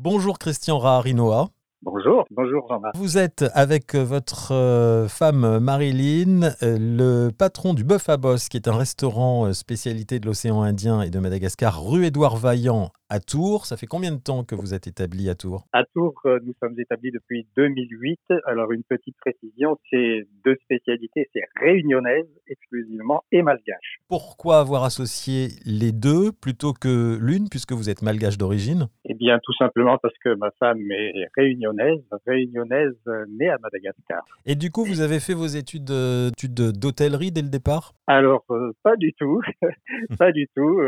Bonjour Christian Raharinoa. Bonjour, bonjour Jean-Marc. Vous êtes avec votre euh, femme Marilyn, euh, le patron du Bœuf à Bosse, qui est un restaurant euh, spécialité de l'océan Indien et de Madagascar, rue Édouard Vaillant à Tours. Ça fait combien de temps que vous êtes établi à Tours? À Tours, nous sommes établis depuis 2008. Alors une petite précision, c'est deux spécialités, c'est réunionnaise exclusivement et malgache. Pourquoi avoir associé les deux plutôt que l'une, puisque vous êtes malgache d'origine? Eh bien tout simplement parce que ma femme est réunionnaise réunionnaise, euh, née à Madagascar. Et du coup, vous avez fait vos études euh, d'hôtellerie dès le départ? Alors, euh, pas du tout, pas du tout.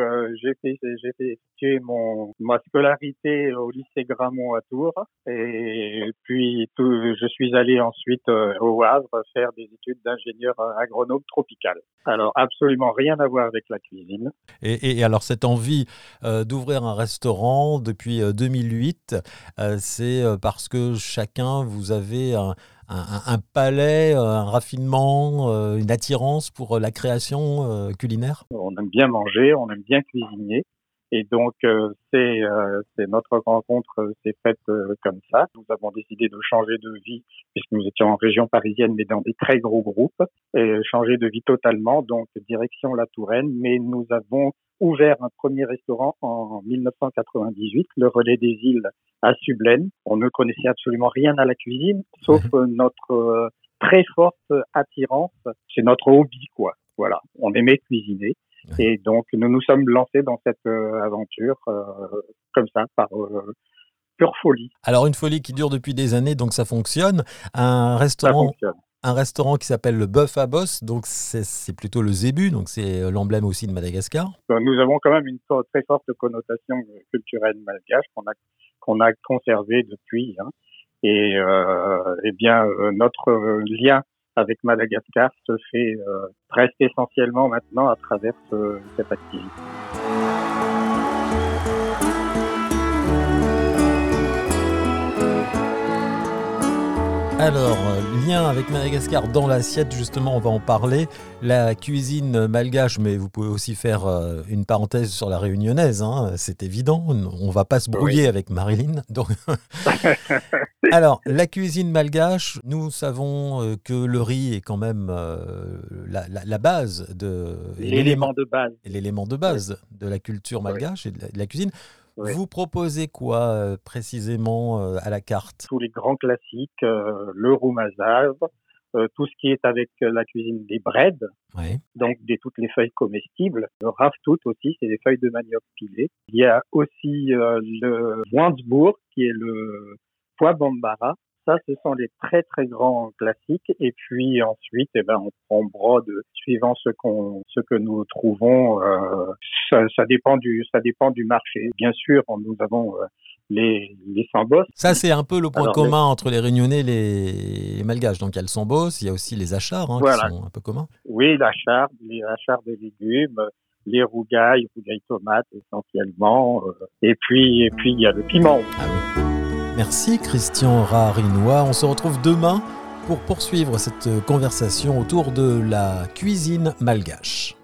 j'ai fait, j'ai mon ma scolarité au lycée Gramont à Tours, et puis tout, je suis allé ensuite au Havre faire des études d'ingénieur agronome tropical. Alors, absolument rien à voir avec la cuisine. Et, et alors, cette envie d'ouvrir un restaurant depuis 2008, c'est parce que chacun, vous avez un, palais, un raffinement, euh, une attirance pour la création euh, culinaire? On aime bien manger, on aime bien cuisiner. Et donc, euh, c'est notre rencontre s'est faite comme ça. Nous avons décidé de changer de vie, puisque nous étions en région parisienne, mais dans des très gros groupes, et changer de vie totalement, donc direction la Touraine. Mais nous avons ouvert un premier restaurant en 1998, le Relais des Îles à Sublaine. On ne connaissait absolument rien à la cuisine, sauf mhm. euh, notre euh, très forte attirance. C'est notre hobby, quoi. Voilà. On aimait cuisiner. Et donc, nous nous sommes lancés dans cette euh, aventure comme ça, par pure folie. Alors, une folie qui dure depuis des années, donc ça fonctionne. Un restaurant un restaurant qui s'appelle le Bœuf à Bosse, donc c'est plutôt le zébu, donc c'est euh, l'emblème aussi de Madagascar. Nous avons quand même une très forte connotation culturelle malgache qu'on a qu'on a conservée depuis. Hein. Et euh, eh bien euh, notre lien avec Madagascar se fait presque essentiellement maintenant à travers cette activité. Alors, lien avec Madagascar dans l'assiette, justement, on va en parler. La cuisine malgache, mais vous pouvez aussi faire euh, une parenthèse sur la réunionnaise, hein, c'est évident. On ne va pas se brouiller avec Marilyn. Donc... Alors, la cuisine malgache, nous savons euh, que le riz est quand même euh, la, base de. L'élément de base. L'élément de base de la culture malgache et de la cuisine. Vous proposez quoi euh, précisément euh, à la carte? Tous les grands classiques, euh, le roumazav, tout ce qui est avec la cuisine des breads, donc des, toutes les feuilles comestibles. Le raftout aussi, c'est des feuilles de manioc pilées. Il y a aussi le Wansbourg, qui est le pois bambara, ça, ce sont les très très grands classiques. Et puis ensuite, eh ben, on prend brode suivant ce qu'on, ce que nous trouvons. Euh, ça, ça, dépend du, ça dépend du marché. Bien sûr, nous avons euh, les, les sambos. Ça, c'est un peu le point commun entre les Réunionnais et les, Malgaches. Donc, il y a le sambos, il y a aussi les achars hein, qui sont un peu communs. Oui, l'achar, les achars de légumes, les rougailles, rougailles tomates essentiellement. Euh, et puis, et puis, il y a le piment. Ah. Merci Christian Rarinois. On se retrouve demain pour poursuivre cette conversation autour de la cuisine malgache.